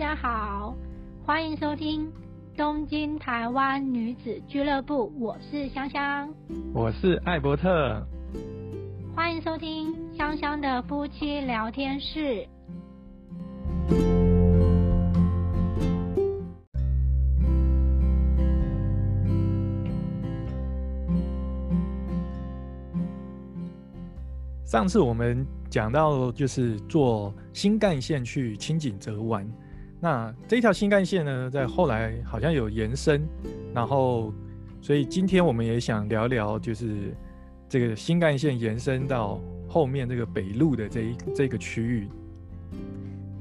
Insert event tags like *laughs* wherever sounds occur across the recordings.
家好，欢迎收听东京台湾女子俱乐部，我是香香，我是艾伯特，欢迎收听香香的夫妻聊天室。上次我们讲到，就是坐新干线去清井泽玩。那这条新干线呢，在后来好像有延伸，然后，所以今天我们也想聊聊，就是这个新干线延伸到后面这个北路的这一这个区域。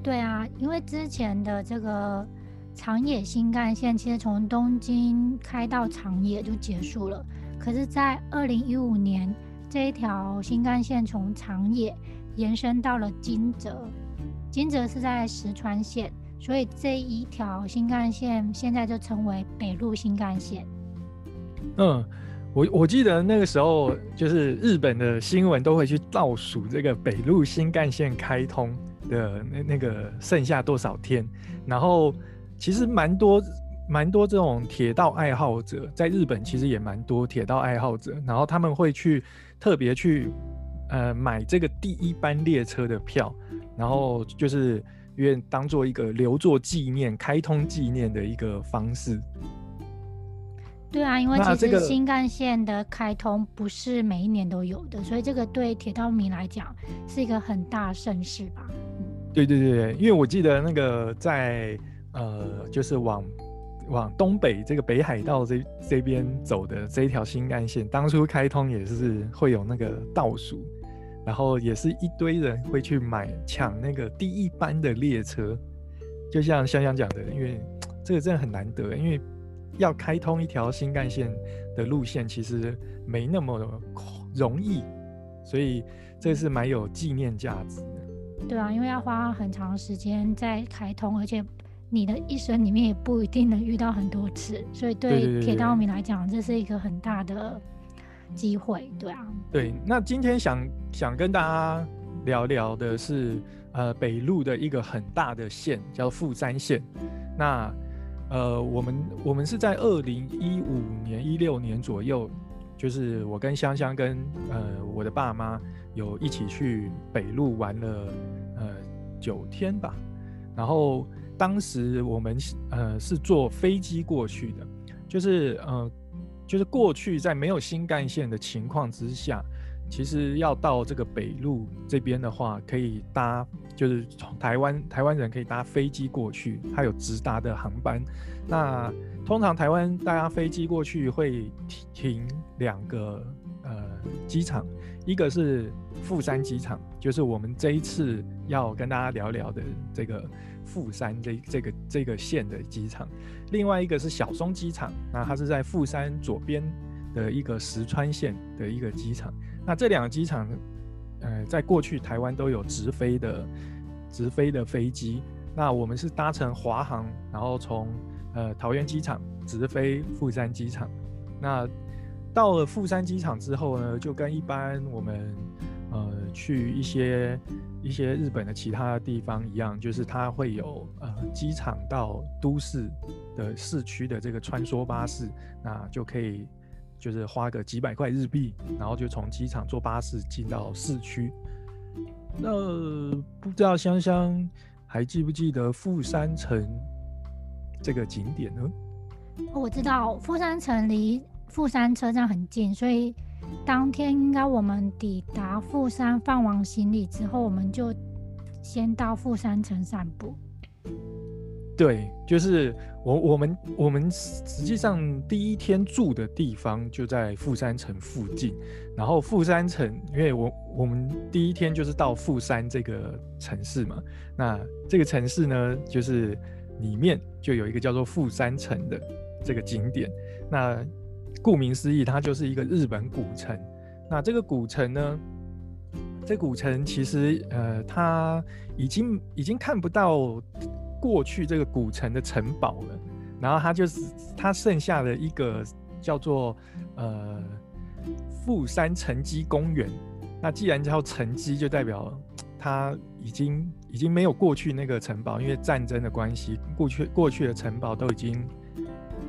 对啊，因为之前的这个长野新干线，其实从东京开到长野就结束了，可是，在二零一五年。这一条新干线从长野延伸到了金泽，金泽是在石川县，所以这一条新干线现在就称为北陆新干线。嗯，我我记得那个时候就是日本的新闻都会去倒数这个北陆新干线开通的那那个剩下多少天，然后其实蛮多。蛮多这种铁道爱好者，在日本其实也蛮多铁道爱好者，然后他们会去特别去呃买这个第一班列车的票，然后就是愿当做一个留作纪念、开通纪念的一个方式。对啊，因为其实新干线的开通不是每一年都有的，所以这个对铁道迷来讲是一个很大盛事吧。对对对，因为我记得那个在呃就是往。往东北这个北海道这这边走的这一条新干线，当初开通也是会有那个倒数，然后也是一堆人会去买抢那个第一班的列车。就像香香讲的，因为 *tsk* 这个真的很难得，因为要开通一条新干线的路线其实没那么容易，所以这是蛮有纪念价值的。对啊，因为要花很长时间在开通，而且。你的一生里面也不一定能遇到很多次，所以对铁道迷来讲，这是一个很大的机会，对啊。对，那今天想想跟大家聊聊的是，呃，北路的一个很大的线叫富山线。那呃，我们我们是在二零一五年、一六年左右，就是我跟香香跟呃我的爸妈有一起去北路玩了呃九天吧，然后。当时我们呃是坐飞机过去的，就是呃就是过去在没有新干线的情况之下，其实要到这个北路这边的话，可以搭就是从台湾台湾人可以搭飞机过去，它有直达的航班。那通常台湾大家飞机过去会停两个呃机场，一个是富山机场，就是我们这一次要跟大家聊聊的这个。富山这这个这个县的机场，另外一个是小松机场，那它是在富山左边的一个石川县的一个机场。那这两个机场，呃，在过去台湾都有直飞的直飞的飞机。那我们是搭乘华航，然后从呃桃园机场直飞富山机场。那到了富山机场之后呢，就跟一般我们。呃，去一些一些日本的其他地方一样，就是它会有呃机场到都市的市区的这个穿梭巴士，那就可以就是花个几百块日币，然后就从机场坐巴士进到市区。那不知道香香还记不记得富山城这个景点呢？我知道富山城离富山车站很近，所以。当天应该我们抵达富山放完行李之后，我们就先到富山城散步。对，就是我我们我们实际上第一天住的地方就在富山城附近。然后富山城，因为我我们第一天就是到富山这个城市嘛，那这个城市呢，就是里面就有一个叫做富山城的这个景点。那顾名思义，它就是一个日本古城。那这个古城呢？这古城其实，呃，它已经已经看不到过去这个古城的城堡了。然后它就是它剩下的一个叫做呃富山城基公园。那既然叫城基，就代表它已经已经没有过去那个城堡，因为战争的关系，过去过去的城堡都已经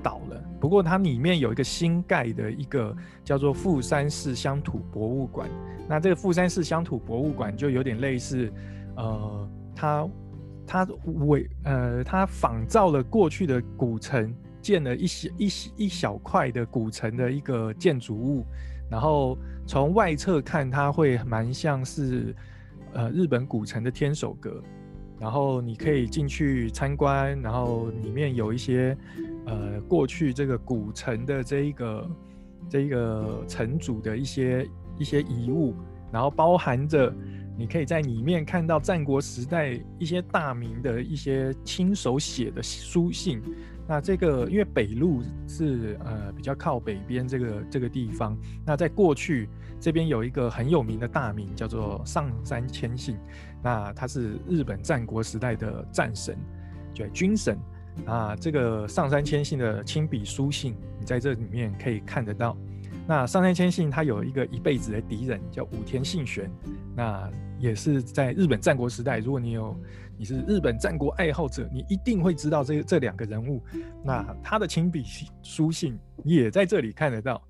倒了。不过它里面有一个新盖的一个叫做富山市乡土博物馆。那这个富山市乡土博物馆就有点类似，呃，它它伪呃它仿造了过去的古城，建了一些一一小块的古城的一个建筑物。然后从外侧看，它会蛮像是，呃，日本古城的天守阁。然后你可以进去参观，然后里面有一些，呃，过去这个古城的这一个这一个城主的一些一些遗物，然后包含着你可以在里面看到战国时代一些大名的一些亲手写的书信。那这个因为北路是呃比较靠北边这个这个地方，那在过去这边有一个很有名的大名叫做上山谦信，那他是日本战国时代的战神，对军神啊，这个上山谦信的亲笔书信，你在这里面可以看得到。那上山谦信他有一个一辈子的敌人叫武田信玄，那也是在日本战国时代，如果你有。你是日本战国爱好者，你一定会知道这这两个人物。那他的亲笔书信也在这里看得到。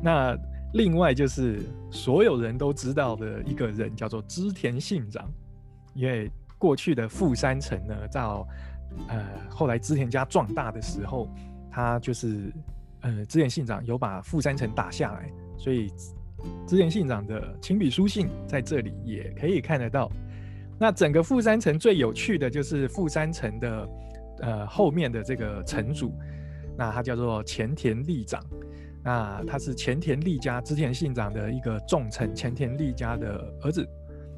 那另外就是所有人都知道的一个人，叫做织田信长。因为过去的富山城呢，到呃后来织田家壮大的时候，他就是呃织田信长有把富山城打下来，所以织田信长的亲笔书信在这里也可以看得到。那整个富山城最有趣的就是富山城的，呃，后面的这个城主，那他叫做前田利长，那他是前田利家织田信长的一个重臣，前田利家的儿子。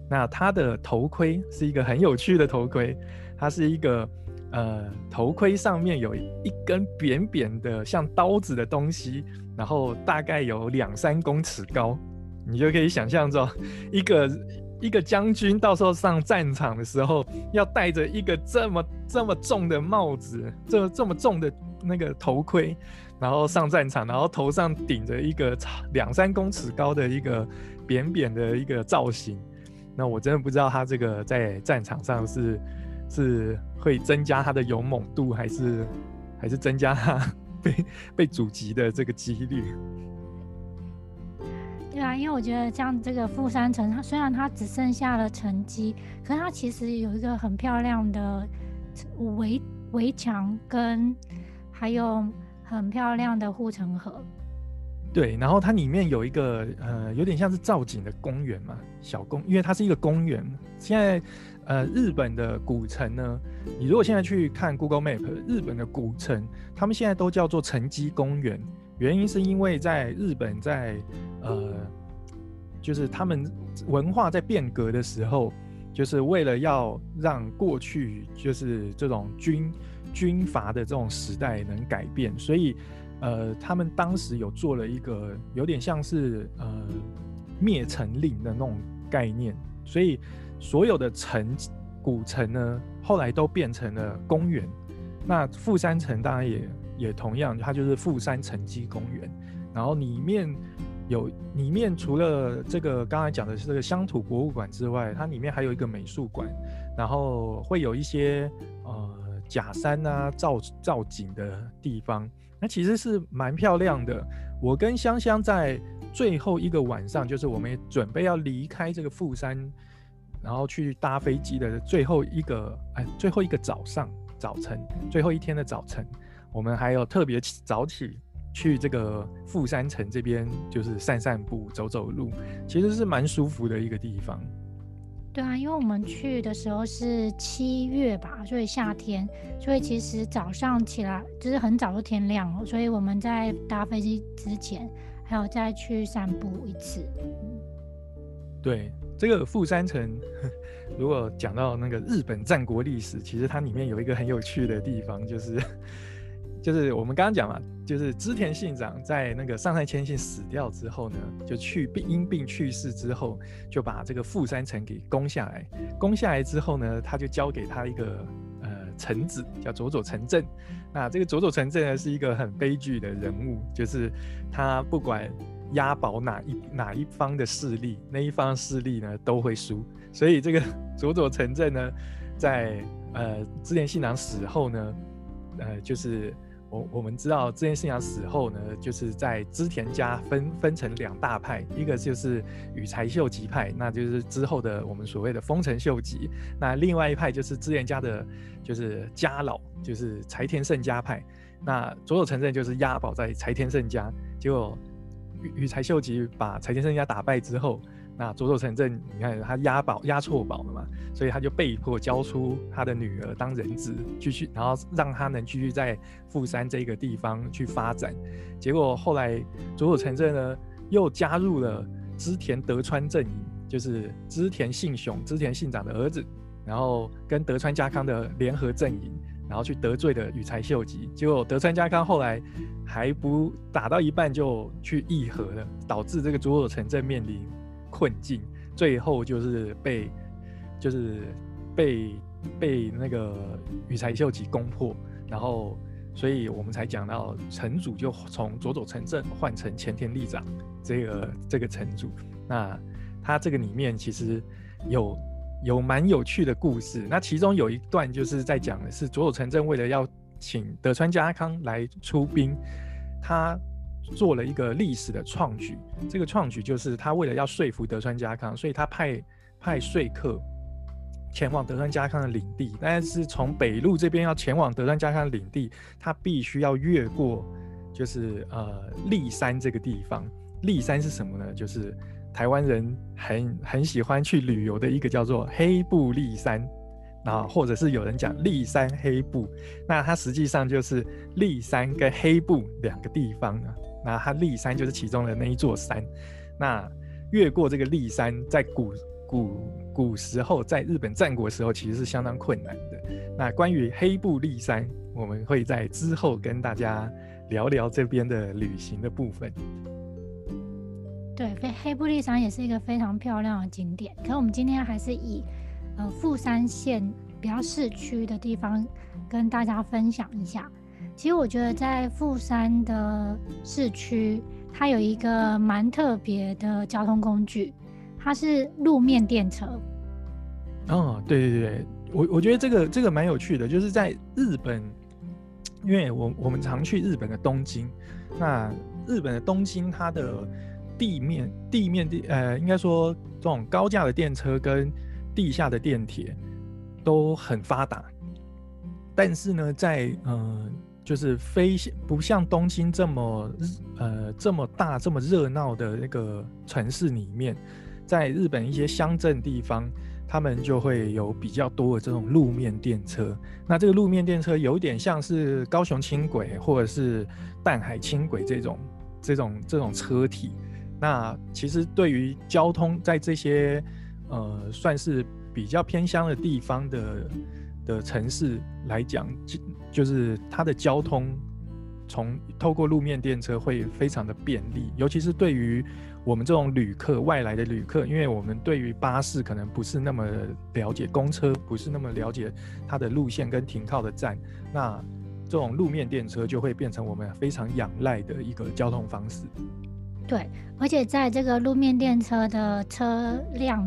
那他的头盔是一个很有趣的头盔，它是一个呃头盔上面有一根扁扁的像刀子的东西，然后大概有两三公尺高，你就可以想象着一个。*laughs* 一个将军到时候上战场的时候，要戴着一个这么这么重的帽子，这这么重的那个头盔，然后上战场，然后头上顶着一个两三公尺高的一个扁扁的一个造型。那我真的不知道他这个在战场上是是会增加它的勇猛度，还是还是增加它 *laughs* 被被阻击的这个几率。对啊，因为我觉得像这个富山城，它虽然它只剩下了城基，可是它其实有一个很漂亮的围围墙，跟还有很漂亮的护城河。对，然后它里面有一个呃，有点像是造景的公园嘛，小公，因为它是一个公园。现在呃，日本的古城呢，你如果现在去看 Google Map，日本的古城，他们现在都叫做城基公园。原因是因为在日本，在呃，就是他们文化在变革的时候，就是为了要让过去就是这种军军阀的这种时代能改变，所以呃，他们当时有做了一个有点像是呃灭城令的那种概念，所以所有的城古城呢，后来都变成了公园。那富山城当然也。也同样，它就是富山城基公园，然后里面有里面除了这个刚才讲的是这个乡土博物馆之外，它里面还有一个美术馆，然后会有一些呃假山啊造造景的地方，那其实是蛮漂亮的。我跟香香在最后一个晚上，就是我们准备要离开这个富山，然后去搭飞机的最后一个哎最后一个早上早晨，最后一天的早晨。我们还有特别早起去这个富山城这边，就是散散步、走走路，其实是蛮舒服的一个地方。对啊，因为我们去的时候是七月吧，所以夏天，所以其实早上起来就是很早就天亮了，所以我们在搭飞机之前还有再去散步一次。对，这个富山城，*laughs* 如果讲到那个日本战国历史，其实它里面有一个很有趣的地方，就是。*laughs* 就是我们刚刚讲嘛，就是织田信长在那个上杉谦信死掉之后呢，就去病因病去世之后，就把这个富山城给攻下来。攻下来之后呢，他就交给他一个呃臣子，叫佐佐成正。那这个佐佐成正呢，是一个很悲剧的人物，就是他不管押宝哪一哪一方的势力，那一方势力呢都会输。所以这个 *laughs* 佐佐城镇呢，在呃织田信长死后呢，呃就是。我我们知道织田信长死后呢，就是在织田家分分成两大派，一个就是羽柴秀吉派，那就是之后的我们所谓的丰臣秀吉；那另外一派就是织田家的，就是家老，就是柴田胜家派。那佐佐城镇就是押宝在柴田胜家，结果羽羽柴秀吉把柴田胜家打败之后。那佐佐城镇，你看他押宝押错宝了嘛，所以他就被迫交出他的女儿当人质，继续，然后让他能继续在富山这个地方去发展。结果后来佐佐城镇呢，又加入了织田德川阵营，就是织田信雄、织田信长的儿子，然后跟德川家康的联合阵营，然后去得罪了羽柴秀吉。结果德川家康后来还不打到一半就去议和了，导致这个佐佐城镇面临。困境，最后就是被，就是被被那个羽柴秀吉攻破，然后，所以我们才讲到城主就从佐佐城镇换成前田利长这个这个城主。那他这个里面其实有有蛮有趣的故事。那其中有一段就是在讲的是佐佐城镇为了要请德川家康来出兵，他。做了一个历史的创举，这个创举就是他为了要说服德川家康，所以他派派说客前往德川家康的领地，但是从北路这边要前往德川家康的领地，他必须要越过就是呃立山这个地方。立山是什么呢？就是台湾人很很喜欢去旅游的一个叫做黑布立山，啊，或者是有人讲立山黑布，那它实际上就是立山跟黑布两个地方啊。那它立山就是其中的那一座山，那越过这个立山，在古古古时候，在日本战国时候，其实是相当困难的。那关于黑布立山，我们会在之后跟大家聊聊这边的旅行的部分。对，黑黑布利山也是一个非常漂亮的景点。可我们今天还是以呃富山县比较市区的地方跟大家分享一下。其实我觉得在富山的市区，它有一个蛮特别的交通工具，它是路面电车。哦，对对对，我我觉得这个这个蛮有趣的，就是在日本，因为我我们常去日本的东京，那日本的东京它的地面地面地呃，应该说这种高架的电车跟地下的电铁都很发达，但是呢，在嗯。就是非不像东京这么呃这么大这么热闹的那个城市里面，在日本一些乡镇地方，他们就会有比较多的这种路面电车。那这个路面电车有点像是高雄轻轨或者是淡海轻轨这种这种这种车体。那其实对于交通在这些呃算是比较偏乡的地方的的城市来讲，就是它的交通，从透过路面电车会非常的便利，尤其是对于我们这种旅客、外来的旅客，因为我们对于巴士可能不是那么了解，公车不是那么了解它的路线跟停靠的站，那这种路面电车就会变成我们非常仰赖的一个交通方式。对，而且在这个路面电车的车辆，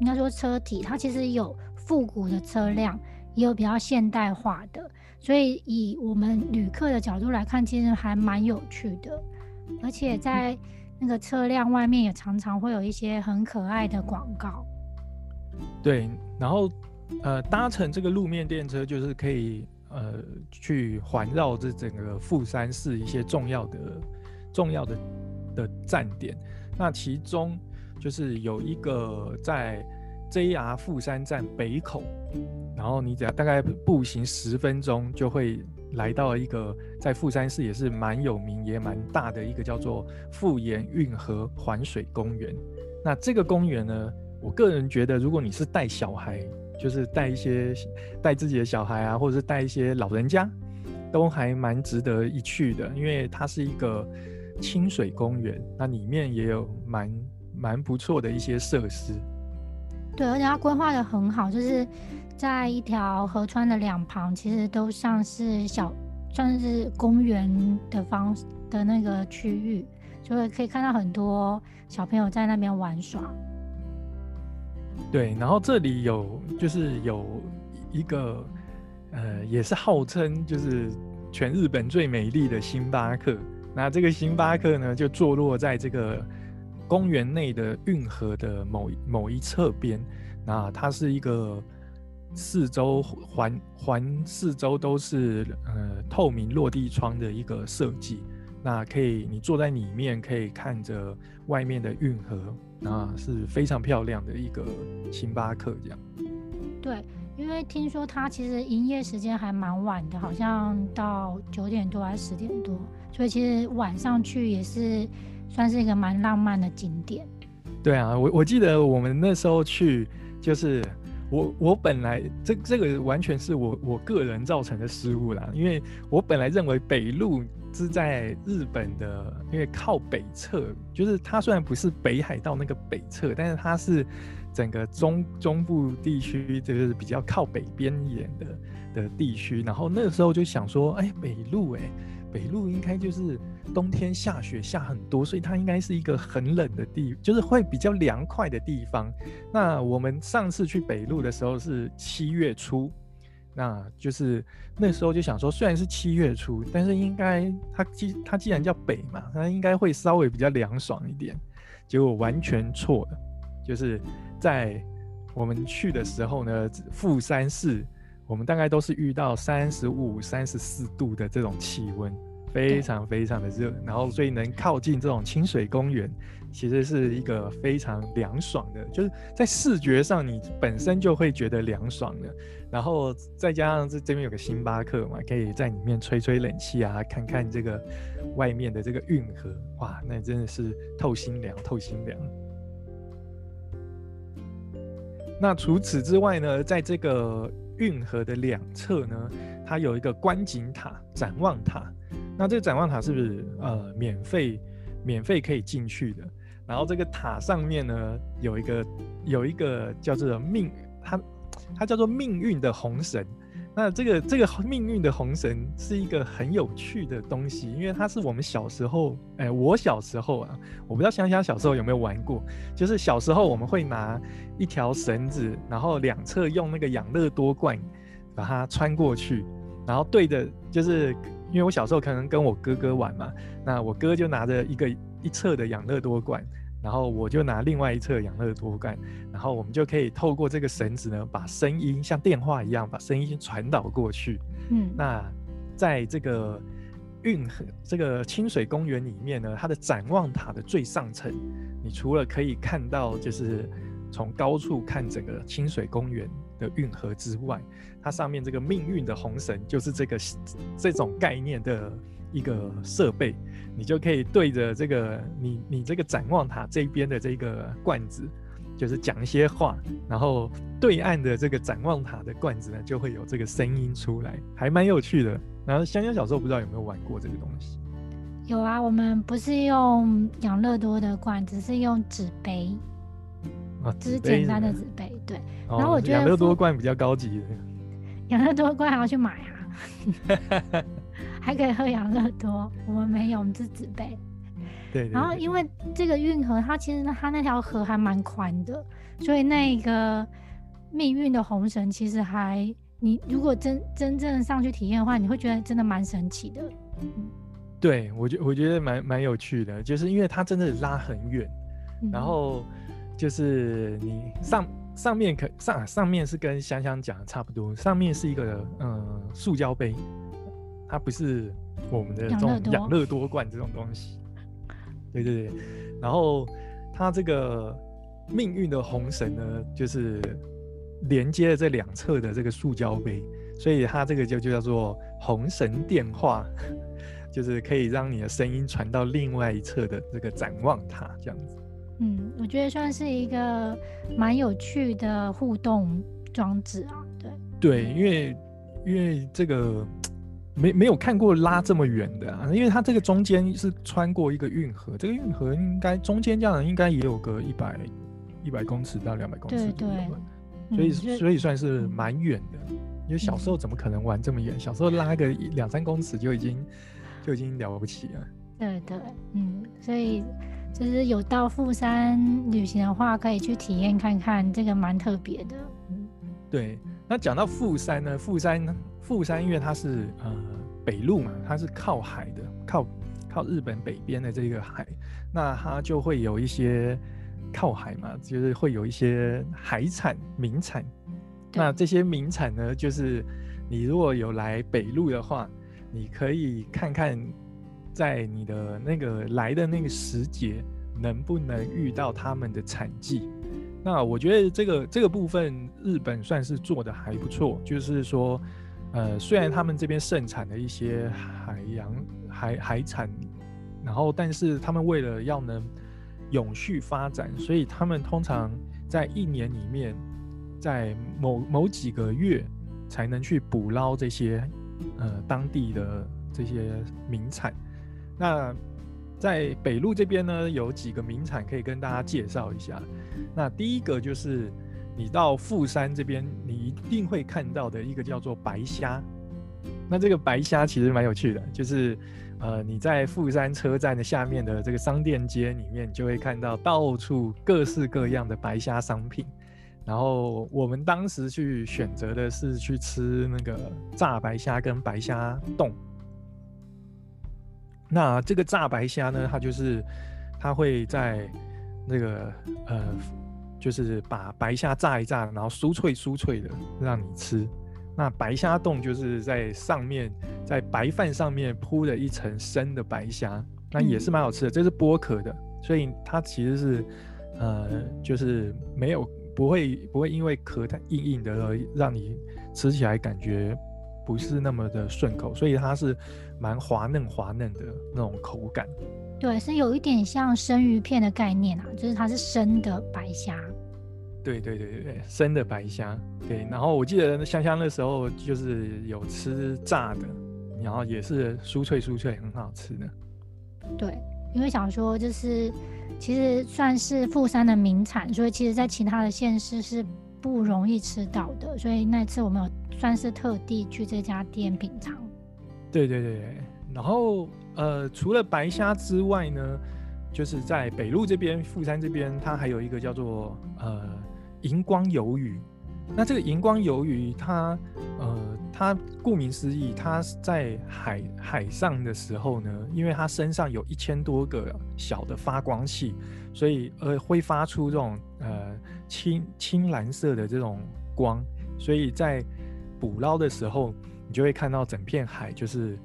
应该说车体，它其实有复古的车辆，也有比较现代化的。所以，以我们旅客的角度来看，其实还蛮有趣的，而且在那个车辆外面也常常会有一些很可爱的广告。对，然后呃，搭乘这个路面电车，就是可以呃去环绕这整个富山市一些重要的、重要的的站点。那其中就是有一个在。JR 富山站北口，然后你只要大概步行十分钟，就会来到一个在富山市也是蛮有名也蛮大的一个叫做富岩运河环水公园。那这个公园呢，我个人觉得，如果你是带小孩，就是带一些带自己的小孩啊，或者是带一些老人家，都还蛮值得一去的，因为它是一个清水公园，那里面也有蛮蛮不错的一些设施。对，而且它规划的很好，就是在一条河川的两旁，其实都像是小，算是公园的方的那个区域，就会可以看到很多小朋友在那边玩耍。对，然后这里有就是有一个呃，也是号称就是全日本最美丽的星巴克。那这个星巴克呢，就坐落在这个公园内的运河的某某一侧边。那它是一个四周环环四周都是呃透明落地窗的一个设计。那可以你坐在里面，可以看着外面的运河，那是非常漂亮的一个星巴克。这样。对，因为听说它其实营业时间还蛮晚的，好像到九点多还是十点多。所以其实晚上去也是算是一个蛮浪漫的景点。对啊，我我记得我们那时候去，就是我我本来这这个完全是我我个人造成的失误啦，因为我本来认为北路是在日本的，因为靠北侧，就是它虽然不是北海道那个北侧，但是它是整个中中部地区就是比较靠北边沿的的地区，然后那个时候就想说，哎，北路哎。北路应该就是冬天下雪下很多，所以它应该是一个很冷的地，就是会比较凉快的地方。那我们上次去北路的时候是七月初，那就是那时候就想说，虽然是七月初，但是应该它既它既然叫北嘛，它应该会稍微比较凉爽一点。结果完全错了，就是在我们去的时候呢，富山市。我们大概都是遇到三十五、三十四度的这种气温，非常非常的热，然后所以能靠近这种清水公园，其实是一个非常凉爽的，就是在视觉上你本身就会觉得凉爽的，然后再加上这这边有个星巴克嘛，可以在里面吹吹冷气啊，看看这个外面的这个运河，哇，那真的是透心凉，透心凉。那除此之外呢，在这个运河的两侧呢，它有一个观景塔、展望塔。那这个展望塔是不是呃免费、免费可以进去的？然后这个塔上面呢，有一个有一个叫做命，它它叫做命运的红绳。那这个这个命运的红绳是一个很有趣的东西，因为它是我们小时候，哎，我小时候啊，我不知道香香小时候有没有玩过，就是小时候我们会拿一条绳子，然后两侧用那个养乐多罐把它穿过去，然后对着，就是因为我小时候可能跟我哥哥玩嘛，那我哥就拿着一个一侧的养乐多罐。然后我就拿另外一侧养乐多罐，然后我们就可以透过这个绳子呢，把声音像电话一样把声音传导过去。嗯，那在这个运河这个清水公园里面呢，它的展望塔的最上层，你除了可以看到就是从高处看整个清水公园的运河之外，它上面这个命运的红绳就是这个这种概念的。一个设备，你就可以对着这个你你这个展望塔这边的这个罐子，就是讲一些话，然后对岸的这个展望塔的罐子呢，就会有这个声音出来，还蛮有趣的。然后香香小时候不知道有没有玩过这个东西？有啊，我们不是用养乐多的罐子，是用纸杯啊，只是简单的纸杯。对，然后我觉得养乐多罐比较高级的，*laughs* 养乐多罐还要去买啊。*laughs* 还可以喝养乐多，我们没有，我们是纸杯。对。然后因为这个运河，它其实它那条河还蛮宽的，所以那个命运的红绳其实还，你如果真真正上去体验的话，你会觉得真的蛮神奇的。对我觉我觉得蛮蛮有趣的，就是因为它真的拉很远，然后就是你上上面可上上面是跟香香讲的差不多，上面是一个嗯塑胶杯。它不是我们的这种养乐多罐这种东西，对对对。然后它这个命运的红绳呢，就是连接了这两侧的这个塑胶杯，所以它这个就就叫做红绳电话，*laughs* 就是可以让你的声音传到另外一侧的这个展望塔这样子。嗯，我觉得算是一个蛮有趣的互动装置啊。对对，因为因为这个。没没有看过拉这么远的啊，因为它这个中间是穿过一个运河，这个运河应该中间这样应该也有个一百一百公尺到两百公尺，左右，所以所以算是蛮远的。因为小时候怎么可能玩这么远？小时候拉个两三公尺就已经就已经了不起了。对对，嗯，所以就是有到富山旅行的话，可以去体验看看，这个蛮特别的。嗯，对。那讲到富山呢，富山呢，富山因为它是呃北路嘛，它是靠海的，靠靠日本北边的这个海，那它就会有一些靠海嘛，就是会有一些海产名产。那这些名产呢，就是你如果有来北路的话，你可以看看，在你的那个来的那个时节，能不能遇到他们的产季。那我觉得这个这个部分，日本算是做的还不错。就是说，呃，虽然他们这边盛产的一些海洋海海产，然后但是他们为了要能永续发展，所以他们通常在一年里面。在某某几个月才能去捕捞这些呃当地的这些名产。那在北路这边呢，有几个名产可以跟大家介绍一下。那第一个就是你到富山这边，你一定会看到的一个叫做白虾。那这个白虾其实蛮有趣的，就是呃你在富山车站的下面的这个商店街里面，就会看到到处各式各样的白虾商品。然后我们当时去选择的是去吃那个炸白虾跟白虾冻。那这个炸白虾呢，它就是它会在那个呃，就是把白虾炸一炸，然后酥脆酥脆的让你吃。那白虾冻就是在上面在白饭上面铺了一层生的白虾，那也是蛮好吃的。这是剥壳的，所以它其实是呃，就是没有。不会不会因为壳太硬硬的而让你吃起来感觉不是那么的顺口，所以它是蛮滑嫩滑嫩的那种口感。对，是有一点像生鱼片的概念啊，就是它是生的白虾。对对对对对，生的白虾。对，然后我记得香香那时候就是有吃炸的，然后也是酥脆酥脆，很好吃的。对，因为想说就是。其实算是富山的名产，所以其实，在其他的县市是不容易吃到的。所以那次我们有算是特地去这家店品尝。对对对，然后呃，除了白虾之外呢，就是在北路这边，富山这边，它还有一个叫做呃荧光鱿鱼。那这个荧光鱿鱼，它呃，它顾名思义，它在海海上的时候呢，因为它身上有一千多个小的发光器，所以呃会发出这种呃青青蓝色的这种光，所以在捕捞的时候，你就会看到整片海就是。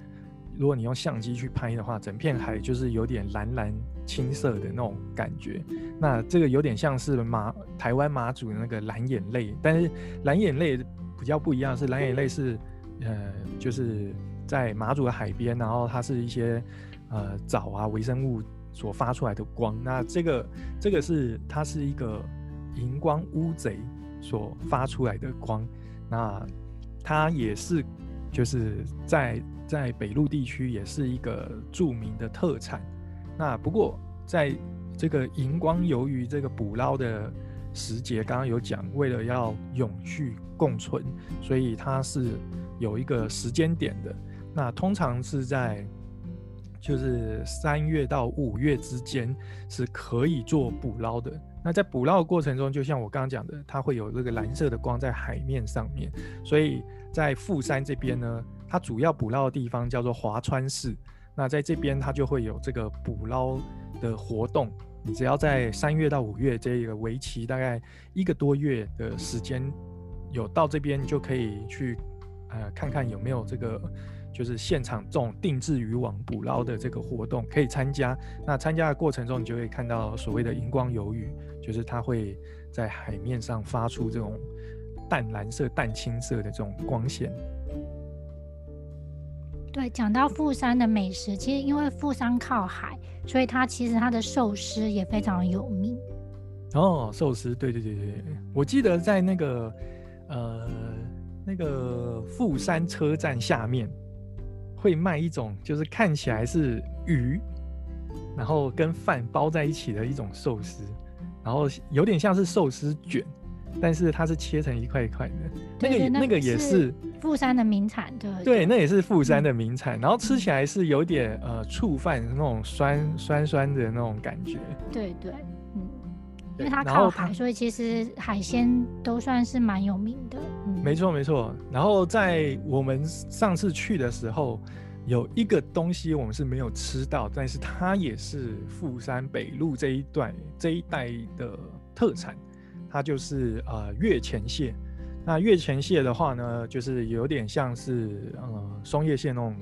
如果你用相机去拍的话，整片海就是有点蓝蓝青色的那种感觉。那这个有点像是马台湾马祖的那个蓝眼泪，但是蓝眼泪比较不一样，是蓝眼泪是呃就是在马祖的海边，然后它是一些呃藻啊微生物所发出来的光。那这个这个是它是一个荧光乌贼所发出来的光。那它也是就是在。在北陆地区也是一个著名的特产。那不过在这个荧光鱿鱼这个捕捞的时节，刚刚有讲，为了要永续共存，所以它是有一个时间点的。那通常是在就是三月到五月之间是可以做捕捞的。那在捕捞过程中，就像我刚刚讲的，它会有这个蓝色的光在海面上面，所以在富山这边呢。它主要捕捞的地方叫做华川市，那在这边它就会有这个捕捞的活动。你只要在三月到五月这个为期大概一个多月的时间，有到这边就可以去呃看看有没有这个就是现场这种定制渔网捕捞的这个活动可以参加。那参加的过程中，你就会看到所谓的荧光鱿鱼，就是它会在海面上发出这种淡蓝色、淡青色的这种光线。对，讲到富山的美食，其实因为富山靠海，所以它其实它的寿司也非常有名。哦，寿司，对对对对，我记得在那个呃那个富山车站下面会卖一种，就是看起来是鱼，然后跟饭包在一起的一种寿司，然后有点像是寿司卷，但是它是切成一块一块的，那个那个也是富山的名产，对对，那也是富山嗯的名产，然后吃起来是有点呃醋饭那种酸酸酸的那种感觉。对对，嗯，因为它靠海，所以其实海鲜都算是蛮有名的。嗯，没错没错。然后在我们上次去的时候，有一个东西我们是没有吃到，但是它也是富山北路这一段这一带的特产，它就是呃月前蟹。那月前蟹的话呢，就是有点像是呃松叶蟹那种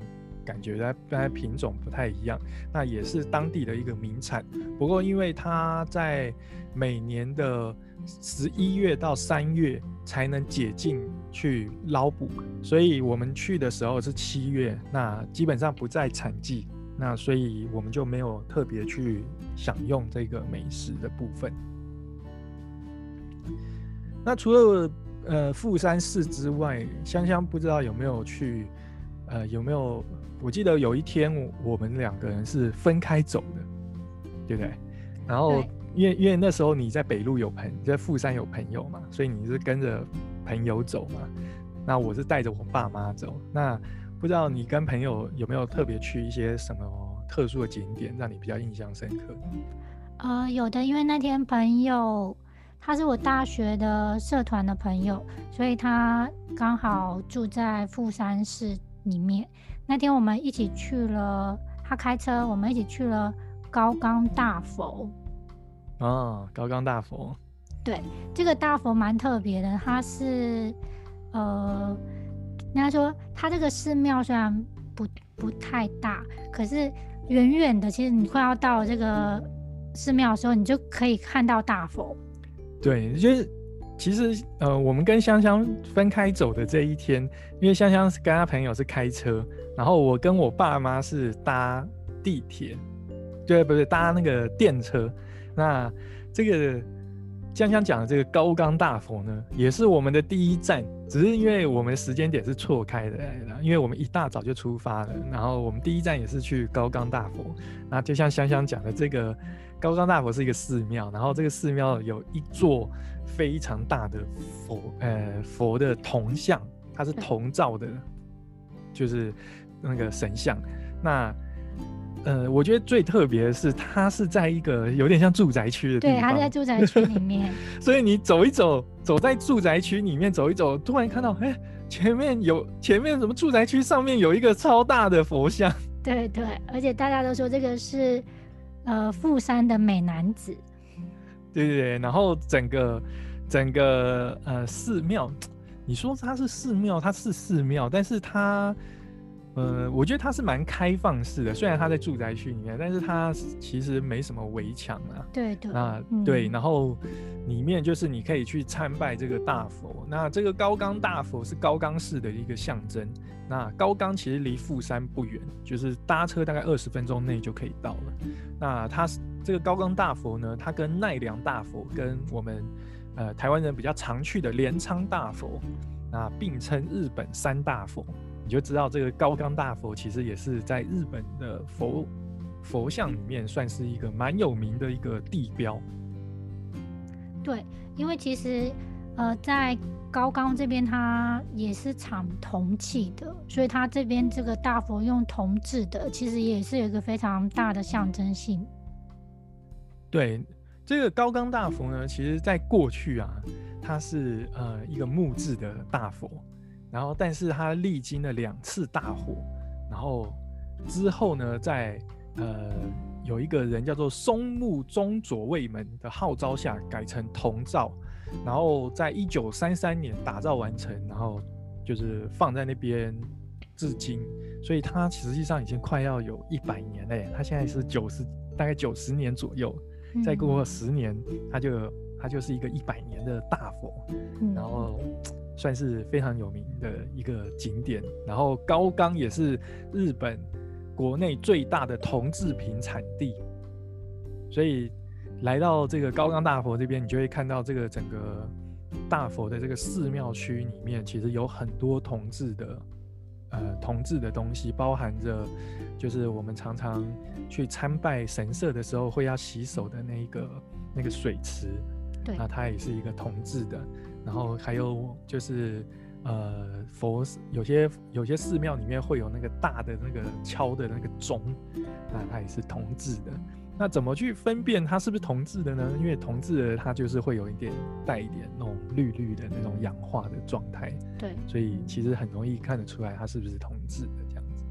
感觉，但但品种不太一样。那也是当地的一个名产。不过因为它在每年的十一月到三月才能解禁去捞捕，所以我们去的时候是七月，那基本上不在产季，那所以我们就没有特别去享用这个美食的部分。那除了呃富山市之外，香香不知道有没有去，呃有没有？我记得有一天我我们两个人是分开走的，对不对？然后因为因为那时候你在北路有朋在富山有朋友嘛，所以你是跟着朋友走嘛。那我是带着我爸妈走。那不知道你跟朋友有没有特别去一些什么特殊的景点，让你比较印象深刻？呃，有的，因为那天朋友他是我大学的社团的朋友，所以他刚好住在富山市里面。那天我们一起去了，他开车，我们一起去了高冈大佛。哦，高冈大佛，对这个大佛蛮特别的，它是呃，人家说它这个寺庙虽然不不太大，可是远远的，其实你快要到这个寺庙的时候，你就可以看到大佛。对，就是其实呃，我们跟香香分开走的这一天，因为香香是跟她朋友是开车，然后我跟我爸妈是搭地铁，对，不是搭那个电车。那这个香香讲的这个高冈大佛呢，也是我们的第一站，只是因为我们时间点是错开的，因为我们一大早就出发了，然后我们第一站也是去高冈大佛。那就像香香讲的，这个高冈大佛是一个寺庙，然后这个寺庙有一座非常大的佛，呃，佛的铜像，它是铜造的，就是那个神像。那呃，我觉得最特别的是，它是在一个有点像住宅区的地对，方，它在住宅区里面。*laughs* 所以你走一走，走在住宅区里面走一走，突然看到，哎、前面有前面什么住宅区上面有一个超大的佛像，对对，而且大家都说这个是呃富山的美男子。对对对，然后整个整个呃寺庙，*tsk* 你说它是寺庙，它是寺庙，但是它呃，我觉得它是蛮开放式的，虽然它在住宅区里面，但是它其实没什么围墙啊。对对，那嗯对，然后里面就是你可以去参拜这个大佛。那这个高冈大佛是高冈市的一个象征。那高冈其实离富山不远，就是搭车大概二十分钟内就可以到了。那它是这个高冈大佛呢，它跟奈良大佛跟我们呃台湾人比较常去的镰仓大佛，那并称日本三大佛。你就知道这个高冈大佛其实也是在日本的佛佛像里面算是一个蛮有名的一个地标。对，因为其实呃在高冈这边它也是产铜器的，所以它这边这个大佛用铜制的，其实也是有一个非常大的象征性。对，这个高冈大佛呢，其实在过去啊，它是呃一个木质的大佛，然后但是它历经了两次大火，然后之后呢，在呃有一个人叫做松木中左卫门的号召下，改成铜造，然后在一九三三年打造完成，然后就是放在那边至今，所以它实际上已经快要有一百年嘞，它现在是九十大概九十年左右。再嗯过十年，它就它就是一个一百年的大佛，嗯然后算是非常有名的一个景点。然后高冈也是日本国内最大的铜制品产地，所以来到这个高冈大佛这边，你就会看到这个整个大佛的这个寺庙区里面，其实有很多铜制的。呃，铜制的东西包含着，就是我们常常去参拜神社的时候会要洗手的那一个那个水池，对，那它也是一个铜制的。然后还有就是呃佛有些有些寺庙里面会有那个大的那个敲的那个钟，那它也是铜制的。那怎么去分辨它是不是铜制的呢？因为铜制的它就是会有一点带一点那种绿绿的那种氧化的状态，对，所以其实很容易看得出来它是不是铜制的这样子。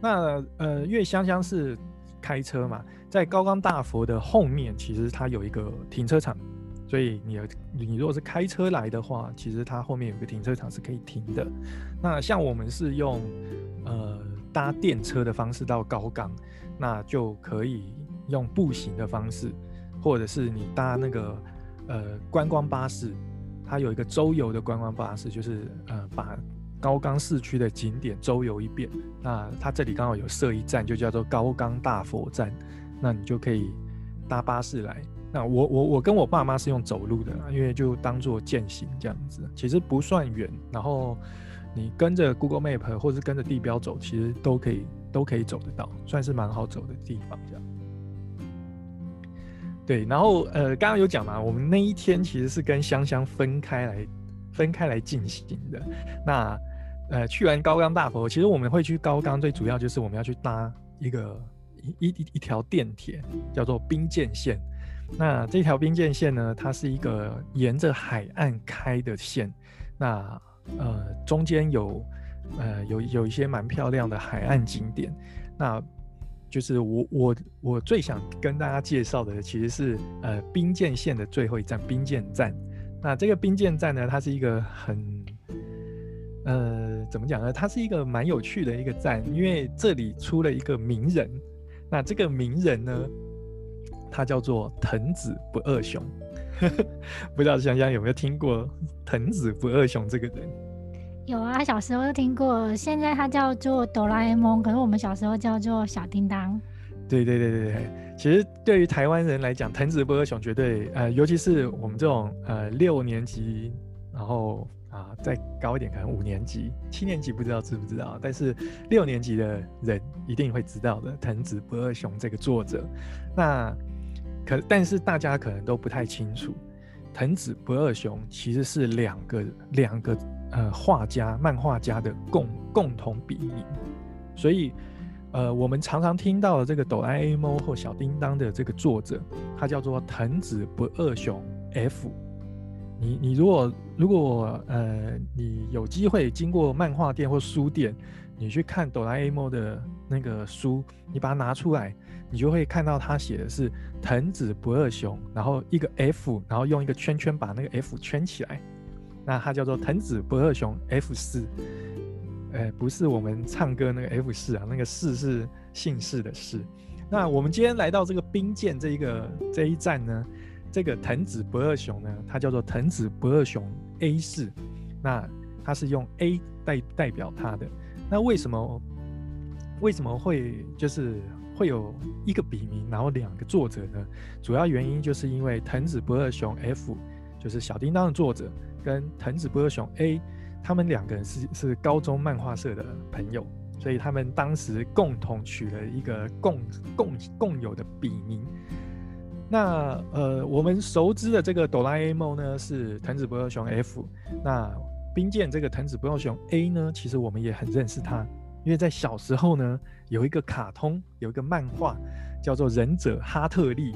那呃，因为香香是开车嘛，在高冈大佛的后面其实它有一个停车场，所以你你如果是开车来的话，其实它后面有个停车场是可以停的。那像我们是用呃搭电车的方式到高冈。那就可以用步行的方式，或者是你搭那个呃观光巴士，它有一个周游的观光巴士，就是呃把高冈市区的景点周游一遍。那它这里刚好有设一站，就叫做高冈大佛站，那你就可以搭巴士来。那我我我跟我爸妈是用走路的，因为就当做践行这样子，其实不算远。然后你跟着 Google Map 或者是跟着地标走，其实都可以。都可以走得到，算是蛮好走的地方，这样。对，然后呃，刚刚有讲嘛，我们那一天其实是跟香香分开来，分开来进行的。那呃，去完高冈大佛，其实我们会去高冈，最主要就是我们要去搭一个一一一条电铁，叫做冰见线。那这条滨见线呢，它是一个沿着海岸开的线，那呃中间有。呃，有有一些蛮漂亮的海岸景点，那就是我我我最想跟大家介绍的，其实是呃滨见线的最后一站滨见站。那这个滨见站呢，它是一个很呃怎么讲呢？它是一个蛮有趣的一个站，因为这里出了一个名人。那这个名人呢，他叫做藤子不二雄。*laughs* 不知道香香有没有听过藤子不二雄这个人？有啊，小时候听过。现在他叫做哆啦 A 梦，可是我们小时候叫做小叮当。对对对对对，其实对于台湾人来讲，藤子不二雄绝对呃，尤其是我们这种呃六年级，然后啊再高一点可能五年级、七年级不知道知不知道，但是六年级的人一定会知道的藤子不二雄这个作者。那可但是大家可能都不太清楚，藤子不二雄其实是两个两个。呃，画家、漫画家的共共同笔名，所以，呃，我们常常听到的这个哆啦 A 梦或小叮当的这个作者，他叫做藤子不二雄 F。你你如果如果呃，你有机会经过漫画店或书店，你去看哆啦 A 梦的那个书，你把它拿出来，你就会看到他写的是藤子不二雄，然后一个 F，然后用一个圈圈把那个 F 圈起来。那它叫做藤子不二雄 F 四，呃，不是我们唱歌那个 F 四啊，那个四是姓氏的氏。那我们今天来到这个兵舰这一个这一站呢，这个藤子不二雄呢，它叫做藤子不二雄 A 四，那它是用 A 代代表它的。那为什么为什么会就是会有一个笔名，然后两个作者呢？主要原因就是因为藤子不二雄 F 就是小叮当的作者。跟藤子不二雄 A，他们两个人是是高中漫画社的朋友，所以他们当时共同取了一个共共共有的笔名。那呃，我们熟知的这个哆啦 A 梦呢是藤子不二雄 F，那冰剑这个藤子不二雄 A 呢，其实我们也很认识他，因为在小时候呢有一个卡通，有一个漫画叫做忍者哈特利。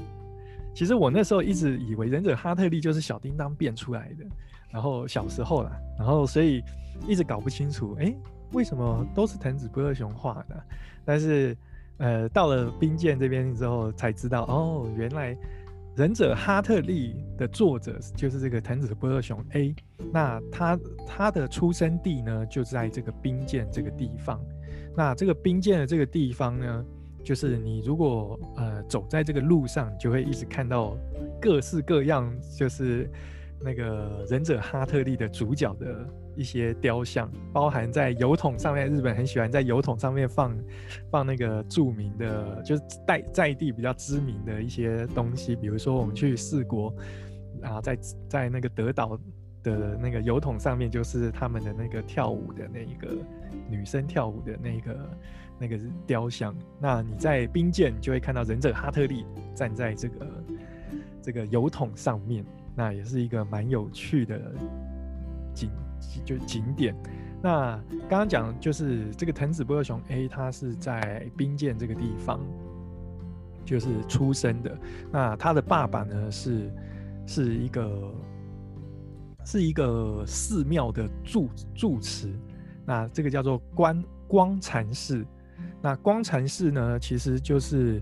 其实我那时候一直以为忍者哈特利就是小叮当变出来的。然后小时候啦，然后所以一直搞不清楚，哎，为什么都是藤子不二雄画的？但是，呃，到了冰剑这边之后才知道，哦，原来忍者哈特利的作者就是这个藤子不二雄 A。那他他的出生地呢，就在这个冰剑这个地方。那这个冰剑的这个地方呢，就是你如果呃走在这个路上，就会一直看到各式各样，就是。那个忍者哈特利的主角的一些雕像，包含在油桶上面。日本很喜欢在油桶上面放放那个著名的，就是在在地比较知名的一些东西。比如说我们去四国啊，在在那个德岛的那个油桶上面，就是他们的那个跳舞的那一个女生跳舞的那个那个雕像。那你在冰剑就会看到忍者哈特利站在这个。这个油桶上面，那也是一个蛮有趣的景，就景点。那刚刚讲就是这个藤子不二雄 A，他是在冰舰这个地方就是出生的。那他的爸爸呢是是一个是一个寺庙的住住持，那这个叫做观光禅寺。那光禅寺呢，其实就是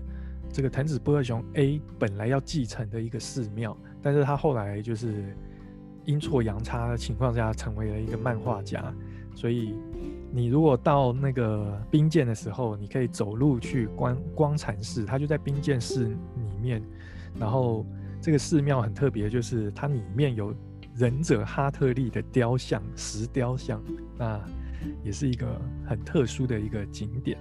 这个藤子不二雄 A 本来要继承的一个寺庙，但是他后来就是阴错阳差的情况下，成为了一个漫画家。所以，你如果到那个兵舰的时候，你可以走路去观光禅寺，它就在兵舰寺里面。然后，这个寺庙很特别，就是它里面有忍者哈特利的雕像，石雕像，那也是一个很特殊的一个景点。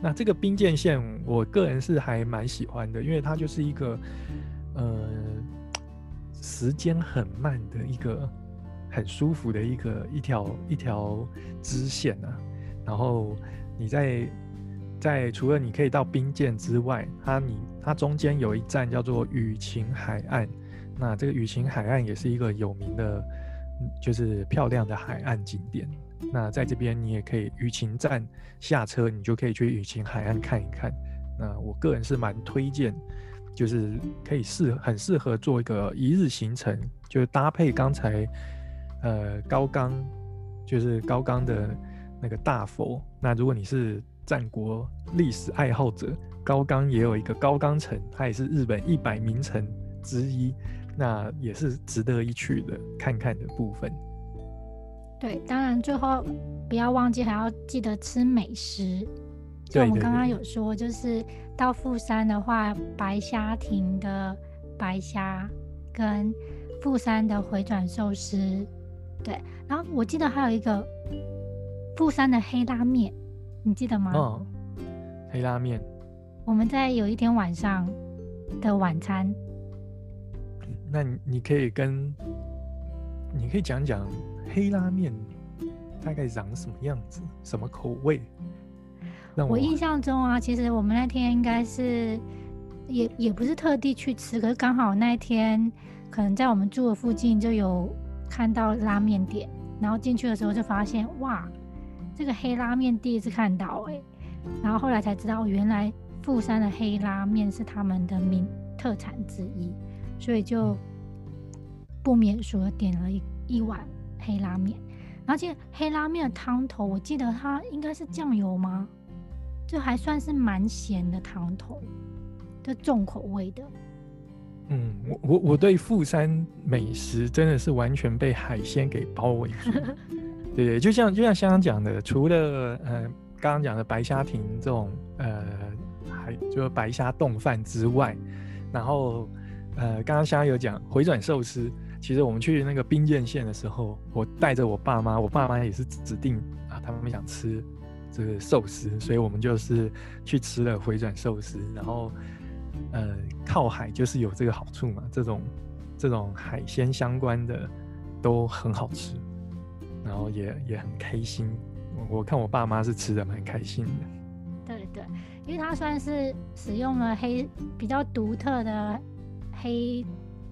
那这个兵舰线，我个人是还蛮喜欢的，因为它就是一个呃时间很慢的一个。很舒服的一个一条一条支线啊，然后你在在除了你可以到兵舰之外，它你它中间有一站叫做雨晴海岸，那这个雨晴海岸也是一个有名的，就是漂亮的海岸景点。那在这边你也可以雨晴站下车，你就可以去雨晴海岸看一看。那我个人是蛮推荐，就是可以适很适合做一个一日行程，就是搭配刚才。呃，高冈就是高冈的那个大佛。那如果你是战国历史爱好者，高冈也有一个高冈城，它也是日本一百名城之一，那也是值得一去的看看的部分。对，当然最后不要忘记还要记得吃美食。就我们刚刚有说，就是到富山的话，白虾亭的白虾跟富山的回转寿司。对，然后我记得还有一个富山的黑拉面，你记得吗？哦，黑拉面。我们在有一天晚上的晚餐。那你可以跟，你可以讲讲黑拉面大概长什么样子，什么口味？我印象中啊，其实我们那天应该是也也不是特地去吃，可是刚好那一天可能在我们住的附近就有。看到拉面店，然后进去的时候就发现，哇，这个黑拉面第一次看到哎，然后后来才知道，原来富山的黑拉面是他们的名特产之一，所以就不免说点了一一碗黑拉面。而且黑拉面的汤头，我记得它应该是酱油吗？就还算是蛮咸的汤头，就重口味的。嗯，我我我对富山美食真的是完全被海鲜给包围住，*laughs* 对对，就像就像香港讲的，除了呃刚刚讲的白虾亭这种呃还就白虾冻饭之外，然后呃刚刚香有讲回转寿司，其实我们去那个兵舰线的时候，我带着我爸妈，我爸妈也是指定啊，他们想吃这个寿司，所以我们就是去吃了回转寿司，然后。呃，靠海就是有这个好处嘛，这种这种海鲜相关的都很好吃，然后也也很开心。我看我爸妈是吃的蛮开心的。对对，因为它算是使用了黑比较独特的黑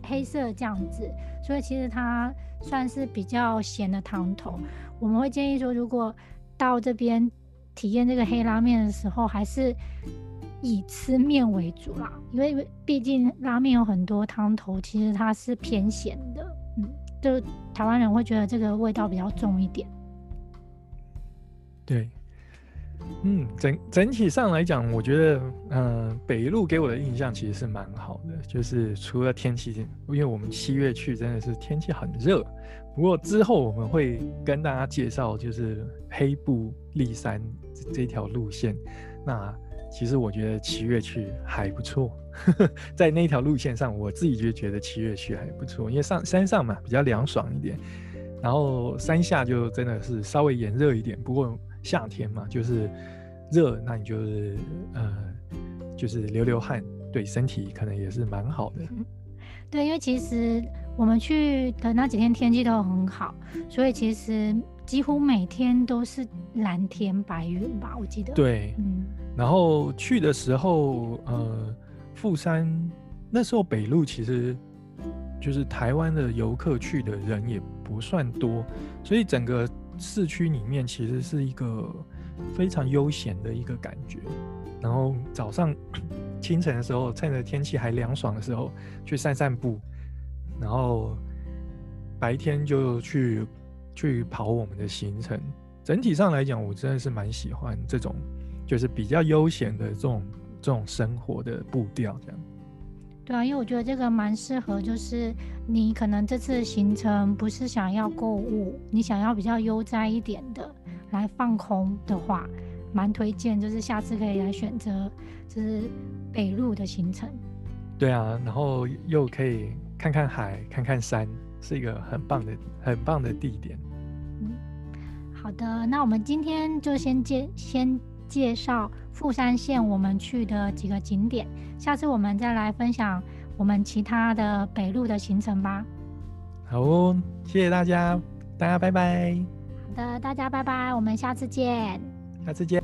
黑色酱子，所以其实它算是比较咸的汤头。我们会建议说，如果到这边体验这个黑拉面的时候，还是。以吃面为主啦，因为毕竟拉面有很多汤头，其实它是偏咸的，嗯，就台湾人会觉得这个味道比较重一点。对，嗯，整整体上来讲，我觉得，嗯，北路给我的印象其实是蛮好的，就是除了天气，因为我们七月去真的是天气很热，不过之后我们会跟大家介绍，就是黑布立山这条路线，那。其实我觉得七月去还不错，*laughs* 在那条路线上，我自己就觉得七月去还不错，因为上山上嘛比较凉爽一点，然后山下就真的是稍微炎热一点。不过夏天嘛，就是热，那你就是呃，就是流流汗，对身体可能也是蛮好的。对，因为其实我们去的那几天天气都很好，所以其实几乎每天都是蓝天白云吧，我记得。对，嗯。然后去的时候，呃，富山那时候北路其实就是台湾的游客去的人也不算多，所以整个市区里面其实是一个非常悠闲的一个感觉。然后早上 *coughs* 清晨的时候，趁着天气还凉爽的时候去散散步，然后白天就去去跑我们的行程。整体上来讲，我真的是蛮喜欢这种，就是比较悠闲的这种这种生活的步调，这样。对啊，因为我觉得这个蛮适合，就是你可能这次行程不是想要购物，你想要比较悠哉一点的来放空的话，蛮推荐，就是下次可以来选择，就是北路的行程。对啊，然后又可以看看海，看看山，是一个很棒的、很棒的地点。嗯，好的，那我们今天就先介先介绍富山县我们去的几个景点，下次我们再来分享我们其他的北路的行程吧。好哦，谢谢大家，大家拜拜。好的，大家拜拜，我们下次见。下次见。